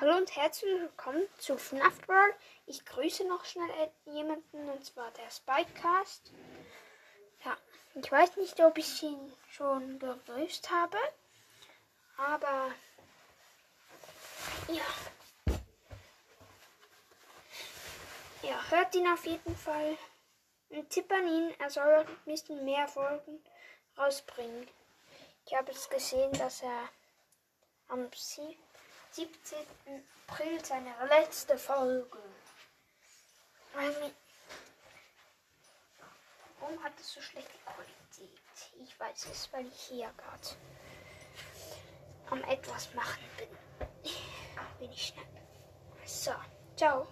Hallo und herzlich willkommen zu FNAF World. Ich grüße noch schnell jemanden und zwar der Spikecast. Ja, ich weiß nicht, ob ich ihn schon gegrüßt habe, aber ja. Ja, hört ihn auf jeden Fall. Ein Tipp an ihn, er soll ein bisschen mehr Folgen rausbringen. Ich habe es gesehen, dass er am 17. April seine letzte Folge. Warum hat es so schlechte Qualität? Ich weiß es, weil ich hier gerade am etwas machen bin. Bin ich schnell. So, ciao.